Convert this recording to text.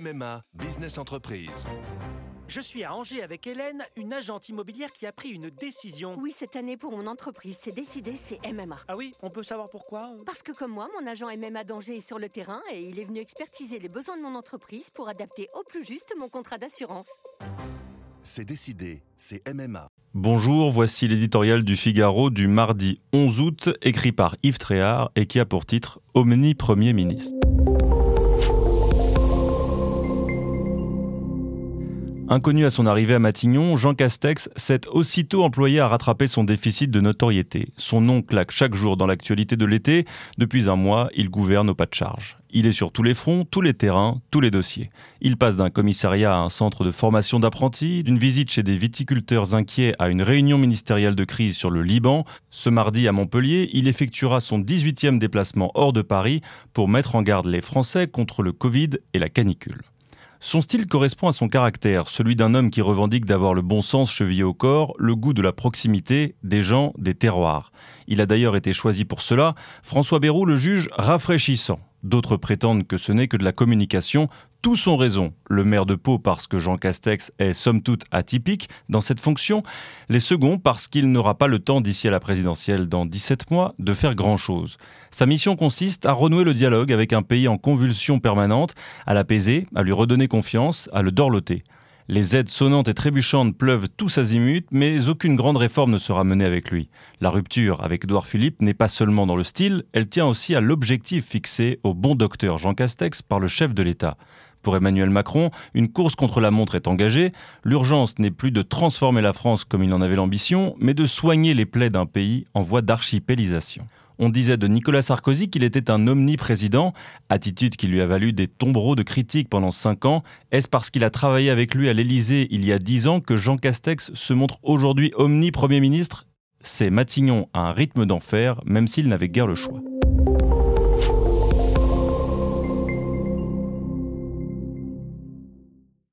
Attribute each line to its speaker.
Speaker 1: MMA Business Entreprise.
Speaker 2: Je suis à Angers avec Hélène, une agente immobilière qui a pris une décision.
Speaker 3: Oui, cette année pour mon entreprise, c'est décidé, c'est MMA.
Speaker 2: Ah oui, on peut savoir pourquoi?
Speaker 3: Parce que comme moi, mon agent MMA d'Angers est sur le terrain et il est venu expertiser les besoins de mon entreprise pour adapter au plus juste mon contrat d'assurance.
Speaker 1: C'est décidé, c'est MMA.
Speaker 4: Bonjour, voici l'éditorial du Figaro du mardi 11 août, écrit par Yves Tréhard et qui a pour titre Omni Premier ministre. Inconnu à son arrivée à Matignon, Jean Castex s'est aussitôt employé à rattraper son déficit de notoriété. Son nom claque chaque jour dans l'actualité de l'été. Depuis un mois, il gouverne au pas de charge. Il est sur tous les fronts, tous les terrains, tous les dossiers. Il passe d'un commissariat à un centre de formation d'apprentis, d'une visite chez des viticulteurs inquiets à une réunion ministérielle de crise sur le Liban. Ce mardi à Montpellier, il effectuera son 18e déplacement hors de Paris pour mettre en garde les Français contre le Covid et la canicule. Son style correspond à son caractère, celui d'un homme qui revendique d'avoir le bon sens chevillé au corps, le goût de la proximité, des gens, des terroirs. Il a d'ailleurs été choisi pour cela. François Bayrou le juge rafraîchissant. D'autres prétendent que ce n'est que de la communication, tous ont raison. Le maire de Pau parce que Jean Castex est somme toute atypique dans cette fonction, les seconds parce qu'il n'aura pas le temps d'ici à la présidentielle dans 17 mois de faire grand-chose. Sa mission consiste à renouer le dialogue avec un pays en convulsion permanente, à l'apaiser, à lui redonner confiance, à le dorloter. Les aides sonnantes et trébuchantes pleuvent tous azimuts, mais aucune grande réforme ne sera menée avec lui. La rupture avec Édouard Philippe n'est pas seulement dans le style, elle tient aussi à l'objectif fixé au bon docteur Jean Castex par le chef de l'État. Pour Emmanuel Macron, une course contre la montre est engagée. L'urgence n'est plus de transformer la France comme il en avait l'ambition, mais de soigner les plaies d'un pays en voie d'archipélisation. On disait de Nicolas Sarkozy qu'il était un omniprésident, attitude qui lui a valu des tombereaux de critiques pendant cinq ans. Est-ce parce qu'il a travaillé avec lui à l'Élysée il y a dix ans que Jean Castex se montre aujourd'hui omni-premier ministre? C'est Matignon à un rythme d'enfer, même s'il n'avait guère le choix.